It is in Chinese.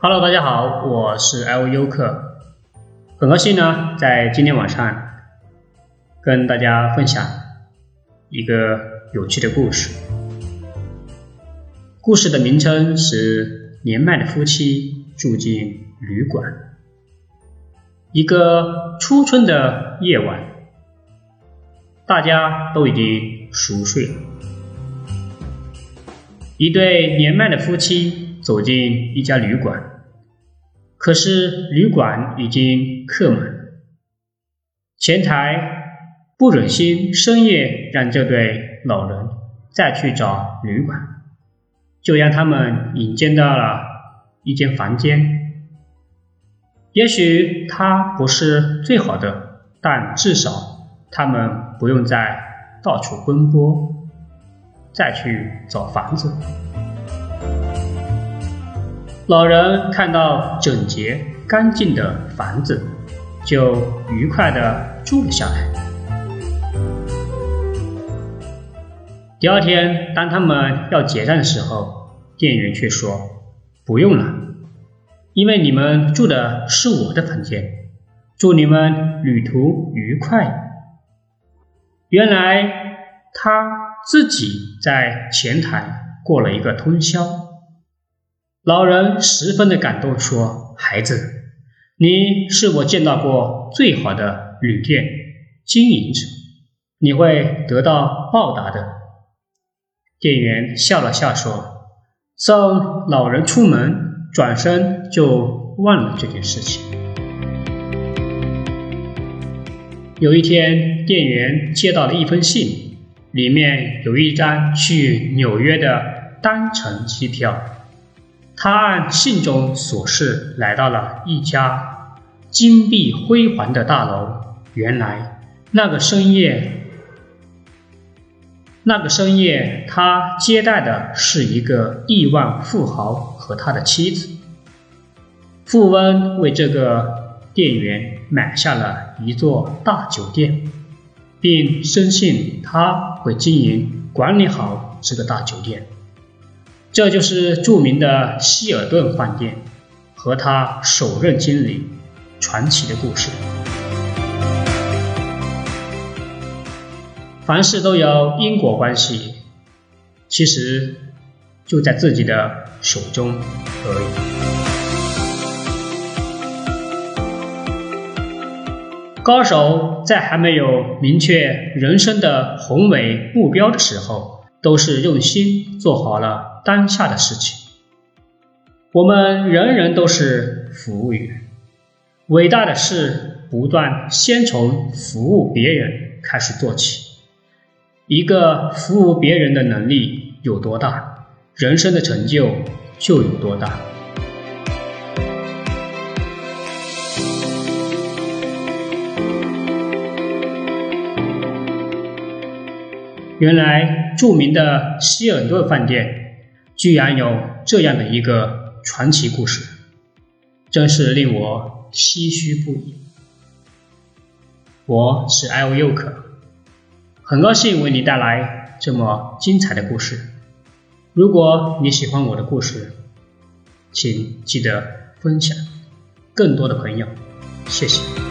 Hello，大家好，我是 L 优客，很高兴呢，在今天晚上跟大家分享一个有趣的故事。故事的名称是年迈的夫妻住进旅馆。一个初春的夜晚，大家都已经熟睡了。一对年迈的夫妻走进一家旅馆。可是旅馆已经客满，前台不忍心深夜让这对老人再去找旅馆，就让他们引荐到了一间房间。也许它不是最好的，但至少他们不用再到处奔波，再去找房子。老人看到整洁干净的房子，就愉快地住了下来。第二天，当他们要结账的时候，店员却说：“不用了，因为你们住的是我的房间。祝你们旅途愉快。”原来他自己在前台过了一个通宵。老人十分的感动，说：“孩子，你是我见到过最好的旅店经营者，你会得到报答的。”店员笑了笑说：“送老人出门，转身就忘了这件事情。”有一天，店员接到了一封信，里面有一张去纽约的单程机票。他按信中所示来到了一家金碧辉煌的大楼。原来那个深夜，那个深夜，他接待的是一个亿万富豪和他的妻子。富翁为这个店员买下了一座大酒店，并深信他会经营管理好这个大酒店。这就是著名的希尔顿饭店和他首任经理传奇的故事。凡事都有因果关系，其实就在自己的手中而已。高手在还没有明确人生的宏伟目标的时候，都是用心做好了。当下的事情，我们人人都是服务员。伟大的事不断先从服务别人开始做起。一个服务别人的能力有多大，人生的成就就有多大。原来，著名的希尔顿饭店。居然有这样的一个传奇故事，真是令我唏嘘不已。我是艾欧尤克，很高兴为你带来这么精彩的故事。如果你喜欢我的故事，请记得分享更多的朋友，谢谢。